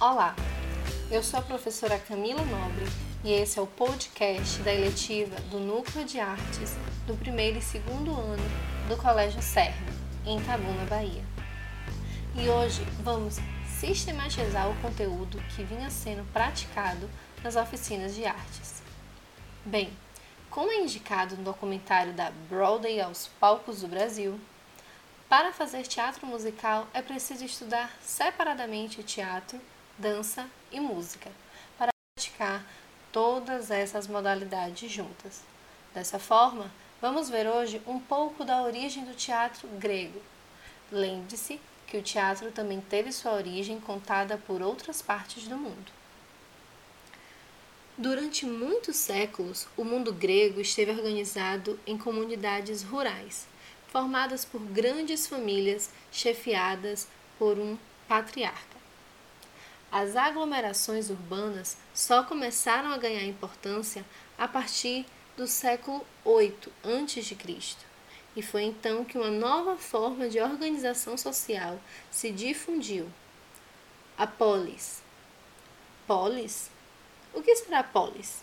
Olá, eu sou a professora Camila Nobre e esse é o podcast da eletiva do Núcleo de Artes do primeiro e segundo ano do Colégio Serra, em Itabuna, Bahia. E hoje vamos sistematizar o conteúdo que vinha sendo praticado nas oficinas de artes. Bem, como é indicado no documentário da Broadway aos palcos do Brasil, para fazer teatro musical é preciso estudar separadamente teatro, dança e música, para praticar todas essas modalidades juntas. Dessa forma, vamos ver hoje um pouco da origem do teatro grego. Lembre-se que o teatro também teve sua origem contada por outras partes do mundo. Durante muitos séculos, o mundo grego esteve organizado em comunidades rurais formadas por grandes famílias chefiadas por um patriarca. As aglomerações urbanas só começaram a ganhar importância a partir do século VIII a.C. E foi então que uma nova forma de organização social se difundiu. A polis. Polis? O que será polis?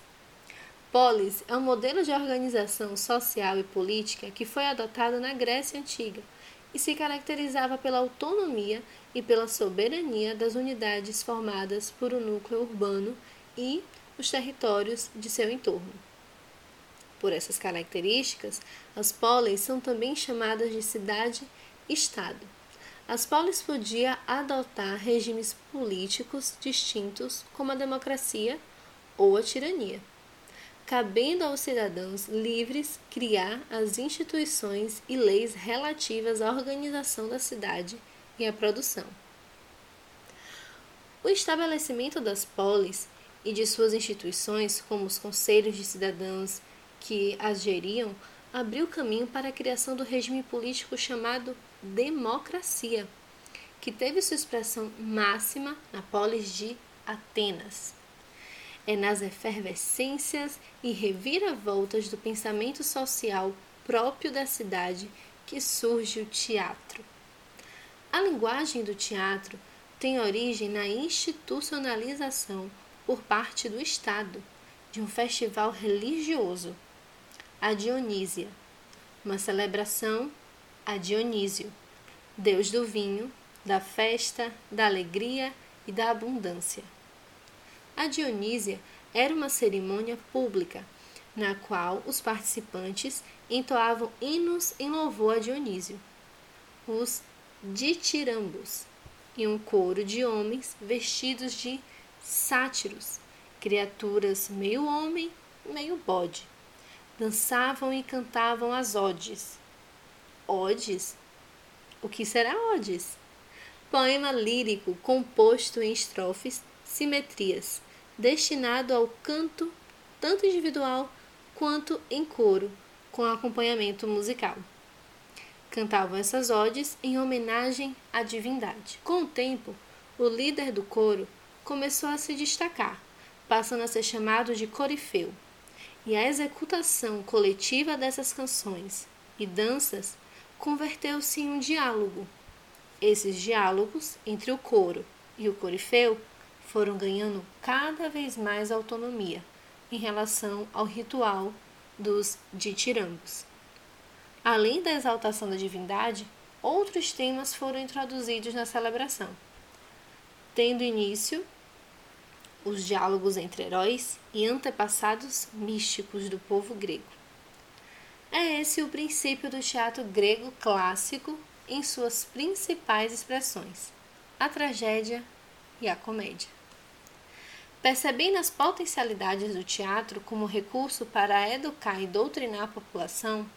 Polis é um modelo de organização social e política que foi adotado na Grécia Antiga e se caracterizava pela autonomia e pela soberania das unidades formadas por um núcleo urbano e os territórios de seu entorno. Por essas características, as polis são também chamadas de cidade-estado. As polis podiam adotar regimes políticos distintos, como a democracia ou a tirania cabendo aos cidadãos livres criar as instituições e leis relativas à organização da cidade e à produção. O estabelecimento das polis e de suas instituições, como os conselhos de cidadãos que as geriam, abriu caminho para a criação do regime político chamado democracia, que teve sua expressão máxima na polis de Atenas. É nas efervescências e reviravoltas do pensamento social próprio da cidade que surge o teatro. A linguagem do teatro tem origem na institucionalização por parte do Estado de um festival religioso, a Dionísia, uma celebração a Dionísio, deus do vinho, da festa, da alegria e da abundância. A Dionísia era uma cerimônia pública, na qual os participantes entoavam hinos em louvor a Dionísio, os ditirambos, e um coro de homens vestidos de sátiros, criaturas meio homem, meio bode. Dançavam e cantavam as odes. Odes? O que será odes? Poema lírico composto em estrofes, simetrias, destinado ao canto tanto individual quanto em coro, com acompanhamento musical. Cantavam essas odes em homenagem à divindade. Com o tempo, o líder do coro começou a se destacar, passando a ser chamado de corifeu. E a executação coletiva dessas canções e danças converteu-se em um diálogo. Esses diálogos entre o coro e o corifeu foram ganhando cada vez mais autonomia em relação ao ritual dos ditirambos. Além da exaltação da divindade, outros temas foram introduzidos na celebração, tendo início os diálogos entre heróis e antepassados místicos do povo grego. É esse o princípio do teatro grego clássico em suas principais expressões: a tragédia e a comédia. Percebendo as potencialidades do teatro como recurso para educar e doutrinar a população,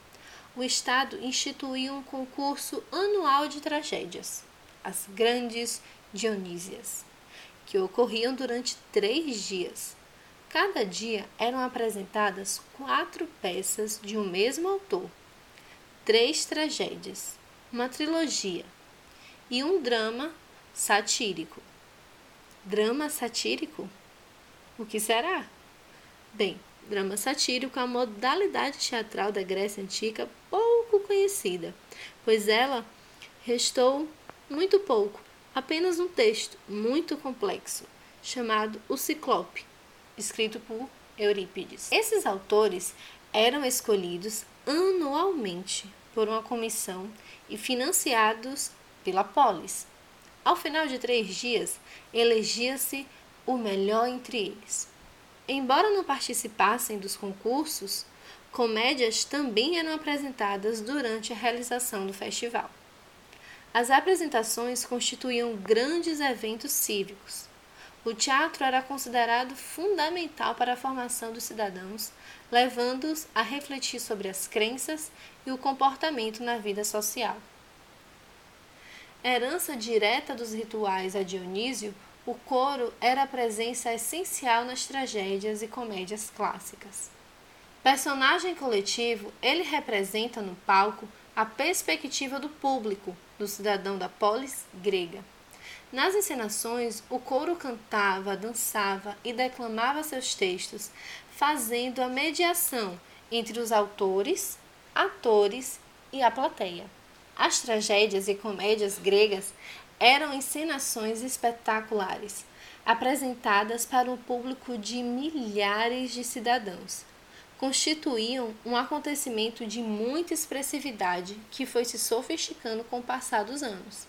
o Estado instituiu um concurso anual de tragédias, as Grandes Dionísias, que ocorriam durante três dias. Cada dia eram apresentadas quatro peças de um mesmo autor, três tragédias, uma trilogia e um drama satírico. Drama satírico? O que será? Bem, drama satírico é modalidade teatral da Grécia Antiga pouco conhecida, pois ela restou muito pouco apenas um texto muito complexo, chamado O Ciclope, escrito por Eurípides. Esses autores eram escolhidos anualmente por uma comissão e financiados pela polis. Ao final de três dias, elegia-se o melhor entre eles. Embora não participassem dos concursos, comédias também eram apresentadas durante a realização do festival. As apresentações constituíam grandes eventos cívicos. O teatro era considerado fundamental para a formação dos cidadãos, levando-os a refletir sobre as crenças e o comportamento na vida social. Herança direta dos rituais a Dionísio, o coro era a presença essencial nas tragédias e comédias clássicas. Personagem coletivo, ele representa no palco a perspectiva do público, do cidadão da polis grega. Nas encenações, o coro cantava, dançava e declamava seus textos, fazendo a mediação entre os autores, atores e a plateia. As tragédias e comédias gregas eram encenações espetaculares, apresentadas para um público de milhares de cidadãos constituíam um acontecimento de muita expressividade que foi se sofisticando com o passar dos anos.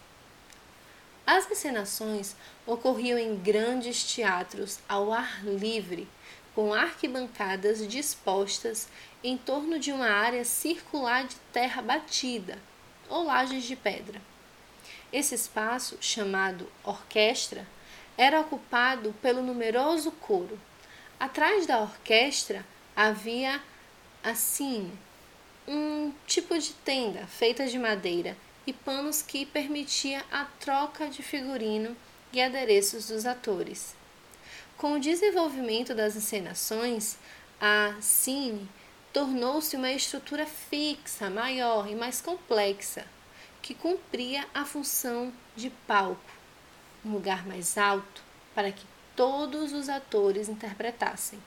As encenações ocorriam em grandes teatros ao ar livre, com arquibancadas dispostas em torno de uma área circular de terra batida ou lajes de pedra. Esse espaço, chamado orquestra, era ocupado pelo numeroso coro. Atrás da orquestra havia assim um tipo de tenda feita de madeira e panos que permitia a troca de figurino e adereços dos atores. Com o desenvolvimento das encenações, a cine tornou-se uma estrutura fixa, maior e mais complexa, que cumpria a função de palco, um lugar mais alto para que todos os atores interpretassem.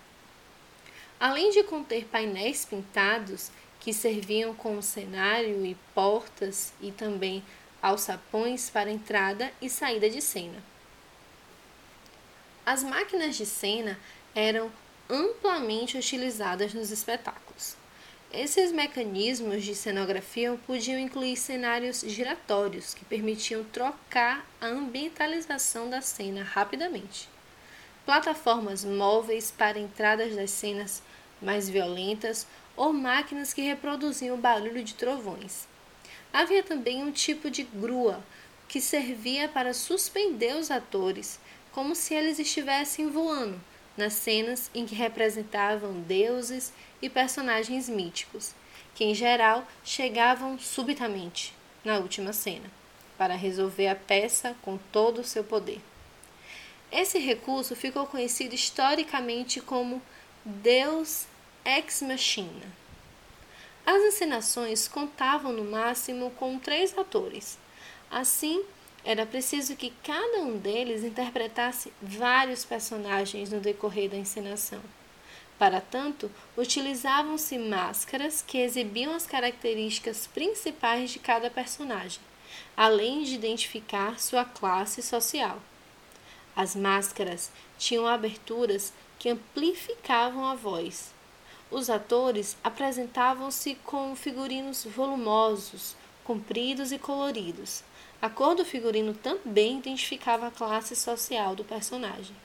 Além de conter painéis pintados que serviam como cenário e portas e também alçapões para entrada e saída de cena. As máquinas de cena eram amplamente utilizadas nos espetáculos. Esses mecanismos de cenografia podiam incluir cenários giratórios que permitiam trocar a ambientalização da cena rapidamente, plataformas móveis para entradas das cenas mais violentas ou máquinas que reproduziam o barulho de trovões. Havia também um tipo de grua que servia para suspender os atores, como se eles estivessem voando, nas cenas em que representavam deuses e personagens míticos, que em geral chegavam subitamente na última cena, para resolver a peça com todo o seu poder. Esse recurso ficou conhecido historicamente como Deus Ex Machina. As encenações contavam no máximo com três atores. Assim, era preciso que cada um deles interpretasse vários personagens no decorrer da encenação. Para tanto, utilizavam-se máscaras que exibiam as características principais de cada personagem, além de identificar sua classe social. As máscaras tinham aberturas que amplificavam a voz, os atores apresentavam-se com figurinos volumosos, compridos e coloridos. A cor do figurino também identificava a classe social do personagem.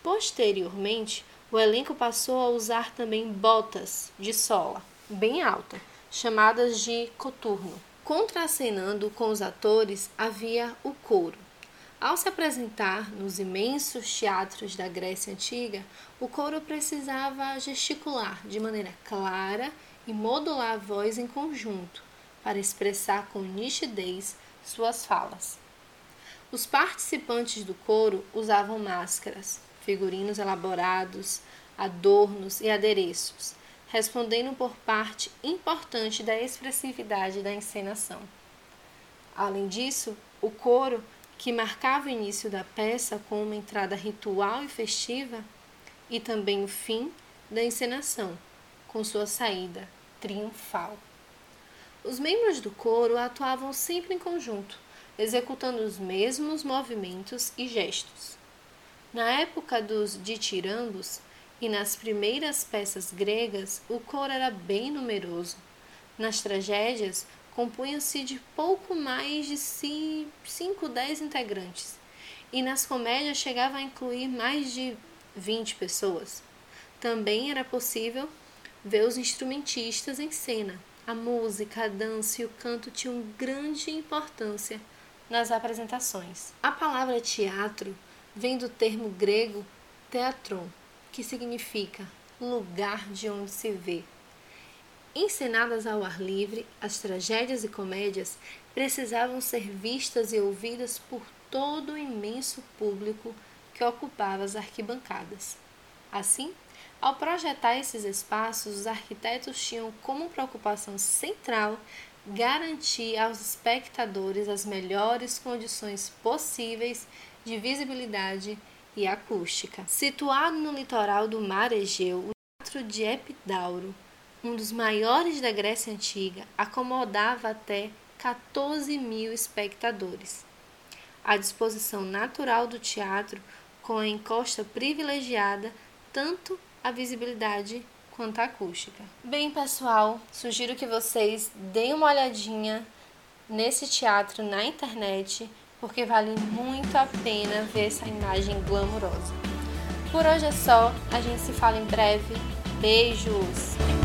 Posteriormente, o elenco passou a usar também botas de sola, bem alta, chamadas de coturno. Contracenando com os atores havia o coro. Ao se apresentar nos imensos teatros da Grécia Antiga, o coro precisava gesticular de maneira clara e modular a voz em conjunto para expressar com nitidez suas falas. Os participantes do coro usavam máscaras, figurinos elaborados, adornos e adereços, respondendo por parte importante da expressividade da encenação. Além disso, o coro que marcava o início da peça com uma entrada ritual e festiva, e também o fim da encenação, com sua saída triunfal. Os membros do coro atuavam sempre em conjunto, executando os mesmos movimentos e gestos. Na época dos ditirambos e nas primeiras peças gregas, o coro era bem numeroso. Nas tragédias, compunham-se de pouco mais de 5, 10 integrantes, e nas comédias chegava a incluir mais de 20 pessoas. Também era possível ver os instrumentistas em cena. A música, a dança e o canto tinham grande importância nas apresentações. A palavra teatro vem do termo grego teatron, que significa lugar de onde se vê. Encenadas ao ar livre, as tragédias e comédias precisavam ser vistas e ouvidas por todo o imenso público que ocupava as arquibancadas. Assim, ao projetar esses espaços, os arquitetos tinham como preocupação central garantir aos espectadores as melhores condições possíveis de visibilidade e acústica. Situado no litoral do mar Egeu, o Teatro de Epidauro, um dos maiores da Grécia Antiga, acomodava até 14 mil espectadores. A disposição natural do teatro, com a encosta privilegiada, tanto a visibilidade quanto acústica. Bem, pessoal, sugiro que vocês deem uma olhadinha nesse teatro na internet, porque vale muito a pena ver essa imagem glamourosa. Por hoje é só, a gente se fala em breve. Beijos!